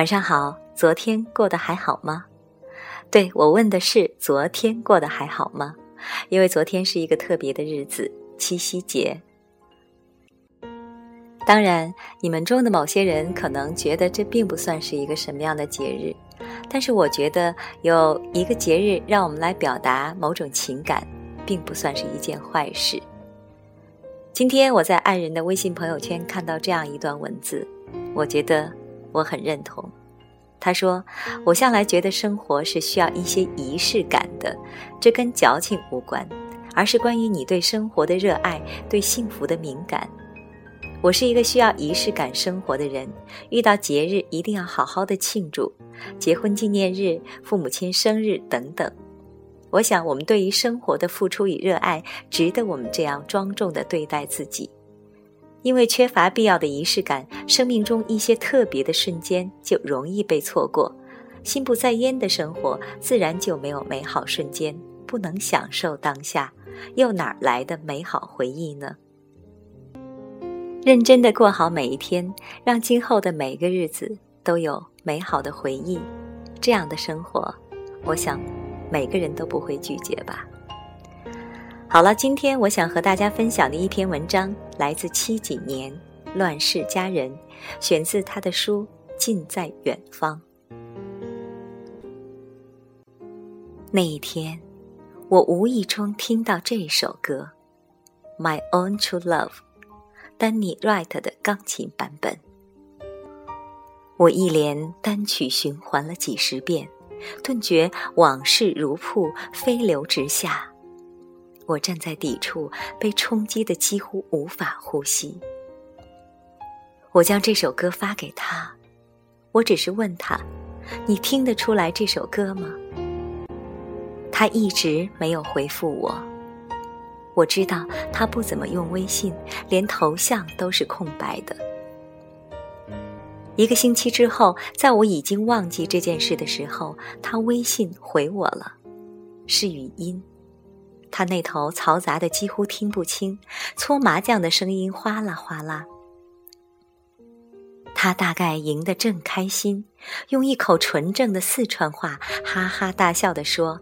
晚上好，昨天过得还好吗？对我问的是昨天过得还好吗？因为昨天是一个特别的日子——七夕节。当然，你们中的某些人可能觉得这并不算是一个什么样的节日，但是我觉得有一个节日让我们来表达某种情感，并不算是一件坏事。今天我在爱人的微信朋友圈看到这样一段文字，我觉得我很认同。他说：“我向来觉得生活是需要一些仪式感的，这跟矫情无关，而是关于你对生活的热爱，对幸福的敏感。”我是一个需要仪式感生活的人，遇到节日一定要好好的庆祝，结婚纪念日、父母亲生日等等。我想，我们对于生活的付出与热爱，值得我们这样庄重的对待自己。因为缺乏必要的仪式感，生命中一些特别的瞬间就容易被错过，心不在焉的生活，自然就没有美好瞬间，不能享受当下，又哪来的美好回忆呢？认真的过好每一天，让今后的每个日子都有美好的回忆，这样的生活，我想每个人都不会拒绝吧。好了，今天我想和大家分享的一篇文章来自七几年《乱世佳人》，选自他的书《近在远方》。那一天，我无意中听到这首歌《My Own True Love》。丹尼 Wright 的钢琴版本，我一连单曲循环了几十遍，顿觉往事如瀑，飞流直下。我站在底处，被冲击的几乎无法呼吸。我将这首歌发给他，我只是问他：“你听得出来这首歌吗？”他一直没有回复我。我知道他不怎么用微信，连头像都是空白的。一个星期之后，在我已经忘记这件事的时候，他微信回我了，是语音。他那头嘈杂的几乎听不清，搓麻将的声音哗啦哗啦。他大概赢得正开心，用一口纯正的四川话哈哈大笑地说：“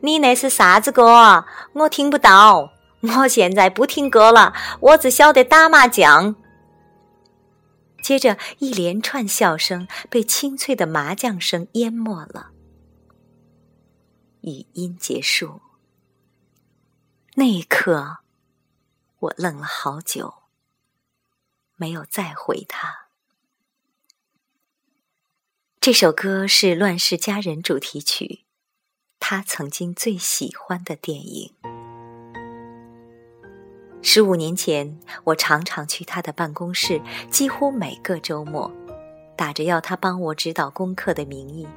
你那是啥子歌？我听不到。”我现在不听歌了，我只晓得打麻将。接着，一连串笑声被清脆的麻将声淹没了。语音结束，那一刻，我愣了好久，没有再回他。这首歌是《乱世佳人》主题曲，他曾经最喜欢的电影。十五年前，我常常去他的办公室，几乎每个周末，打着要他帮我指导功课的名义，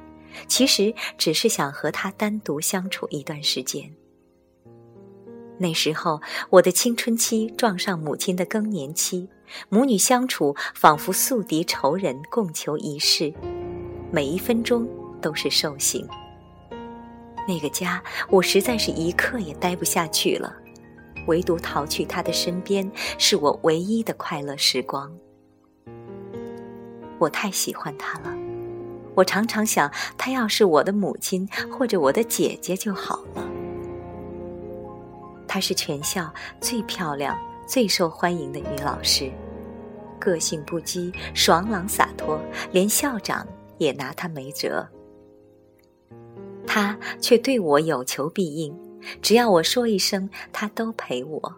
其实只是想和他单独相处一段时间。那时候，我的青春期撞上母亲的更年期，母女相处仿佛宿敌仇人，共求一世，每一分钟都是受刑。那个家，我实在是一刻也待不下去了。唯独逃去他的身边，是我唯一的快乐时光。我太喜欢他了，我常常想，他要是我的母亲或者我的姐姐就好了。她是全校最漂亮、最受欢迎的女老师，个性不羁、爽朗洒脱，连校长也拿她没辙。她却对我有求必应。只要我说一声，她都陪我。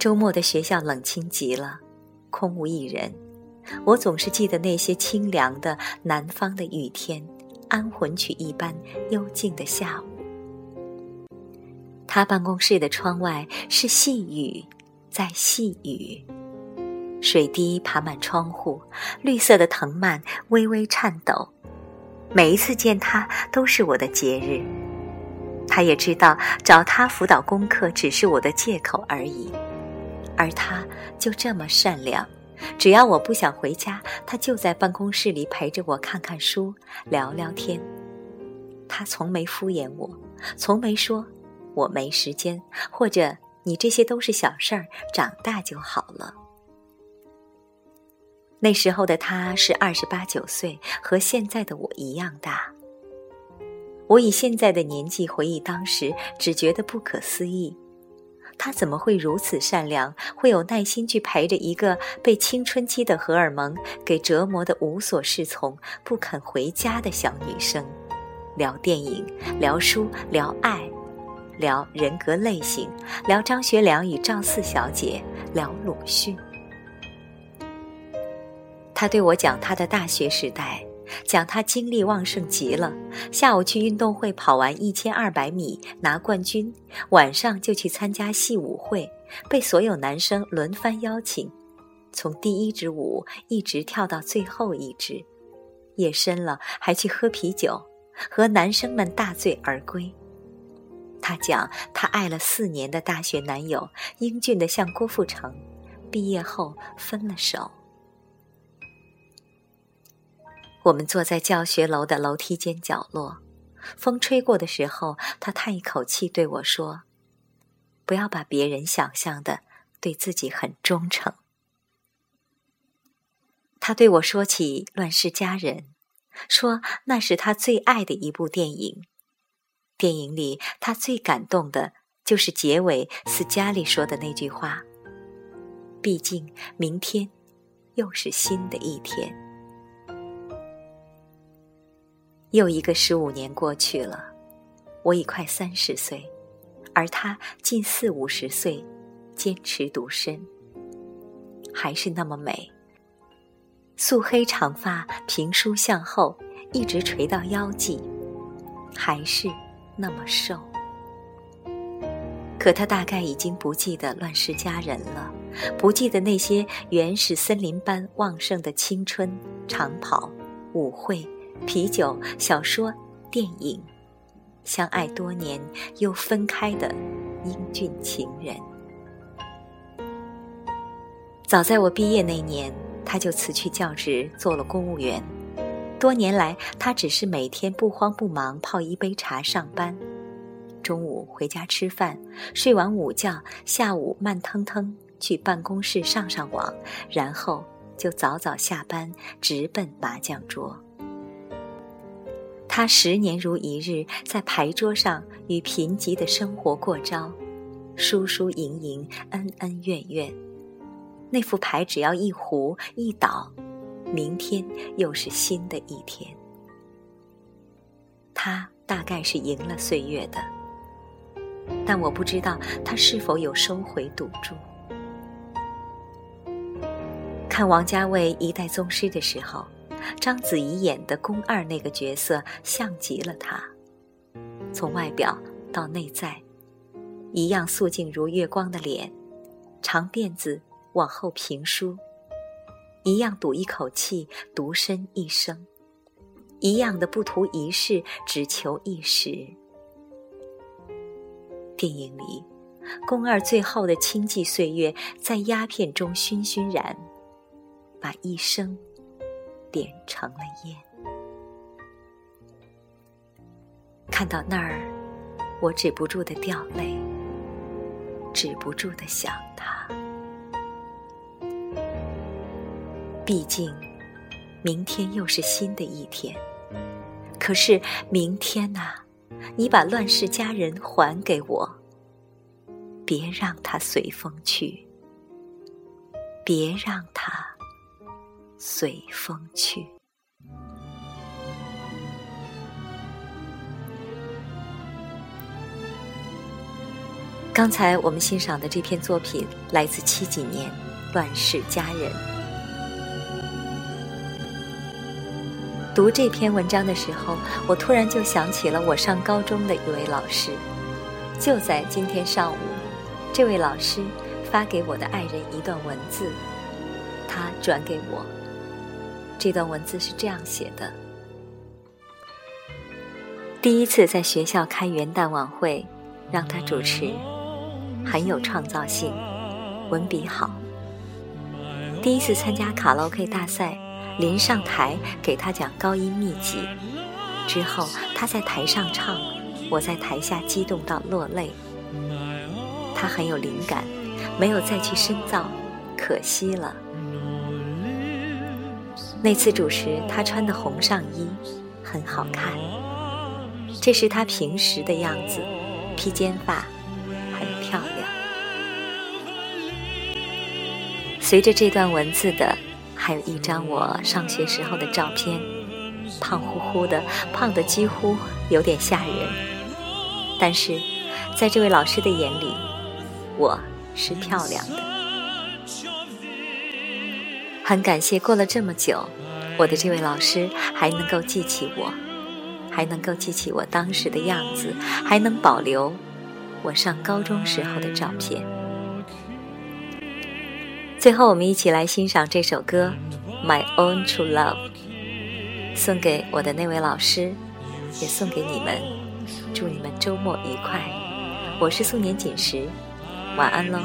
周末的学校冷清极了，空无一人。我总是记得那些清凉的南方的雨天，安魂曲一般幽静的下午。他办公室的窗外是细雨，在细雨，水滴爬满窗户，绿色的藤蔓微微颤抖。每一次见他，都是我的节日。他也知道找他辅导功课只是我的借口而已，而他就这么善良，只要我不想回家，他就在办公室里陪着我看看书、聊聊天。他从没敷衍我，从没说我没时间，或者你这些都是小事儿，长大就好了。那时候的他是二十八九岁，和现在的我一样大。我以现在的年纪回忆当时，只觉得不可思议。他怎么会如此善良，会有耐心去陪着一个被青春期的荷尔蒙给折磨得无所适从、不肯回家的小女生，聊电影、聊书、聊爱，聊人格类型，聊张学良与赵四小姐，聊鲁迅。他对我讲他的大学时代。讲他精力旺盛极了，下午去运动会跑完一千二百米拿冠军，晚上就去参加戏舞会，被所有男生轮番邀请，从第一支舞一直跳到最后一支，夜深了还去喝啤酒，和男生们大醉而归。他讲他爱了四年的大学男友，英俊的像郭富城，毕业后分了手。我们坐在教学楼的楼梯间角落，风吹过的时候，他叹一口气对我说：“不要把别人想象的对自己很忠诚。”他对我说起《乱世佳人》，说那是他最爱的一部电影。电影里他最感动的就是结尾斯嘉丽说的那句话：“毕竟明天又是新的一天。”又一个十五年过去了，我已快三十岁，而他近四五十岁，坚持独身，还是那么美。素黑长发平梳向后，一直垂到腰际，还是那么瘦。可他大概已经不记得乱世佳人了，不记得那些原始森林般旺盛的青春、长跑、舞会。啤酒、小说、电影，相爱多年又分开的英俊情人。早在我毕业那年，他就辞去教职，做了公务员。多年来，他只是每天不慌不忙泡一杯茶上班，中午回家吃饭，睡完午觉，下午慢腾腾去办公室上上网，然后就早早下班，直奔麻将桌。他十年如一日，在牌桌上与贫瘠的生活过招，输输赢赢，恩恩怨怨。那副牌只要一胡一倒，明天又是新的一天。他大概是赢了岁月的，但我不知道他是否有收回赌注。看王家卫《一代宗师》的时候。章子怡演的宫二那个角色像极了他，从外表到内在，一样素净如月光的脸，长辫子往后平梳，一样赌一口气，独身一生，一样的不图一世，只求一时。电影里，宫二最后的清寂岁月，在鸦片中熏熏燃，把一生。点成了烟。看到那儿，我止不住的掉泪，止不住的想他。毕竟，明天又是新的一天。可是明天呐，你把乱世佳人还给我，别让他随风去，别让他。随风去。刚才我们欣赏的这篇作品来自七几年《乱世佳人》。读这篇文章的时候，我突然就想起了我上高中的一位老师。就在今天上午，这位老师发给我的爱人一段文字，他转给我。这段文字是这样写的：第一次在学校开元旦晚会，让他主持，很有创造性，文笔好。第一次参加卡拉 OK 大赛，临上台给他讲高音秘籍，之后他在台上唱，我在台下激动到落泪。他很有灵感，没有再去深造，可惜了。那次主持，他穿的红上衣很好看，这是他平时的样子，披肩发，很漂亮。随着这段文字的，还有一张我上学时候的照片，胖乎乎的，胖的几乎有点吓人。但是，在这位老师的眼里，我是漂亮的。很感谢，过了这么久，我的这位老师还能够记起我，还能够记起我当时的样子，还能保留我上高中时候的照片。最后，我们一起来欣赏这首歌《My Own True Love》，送给我的那位老师，也送给你们，祝你们周末愉快。我是素年锦时，晚安喽。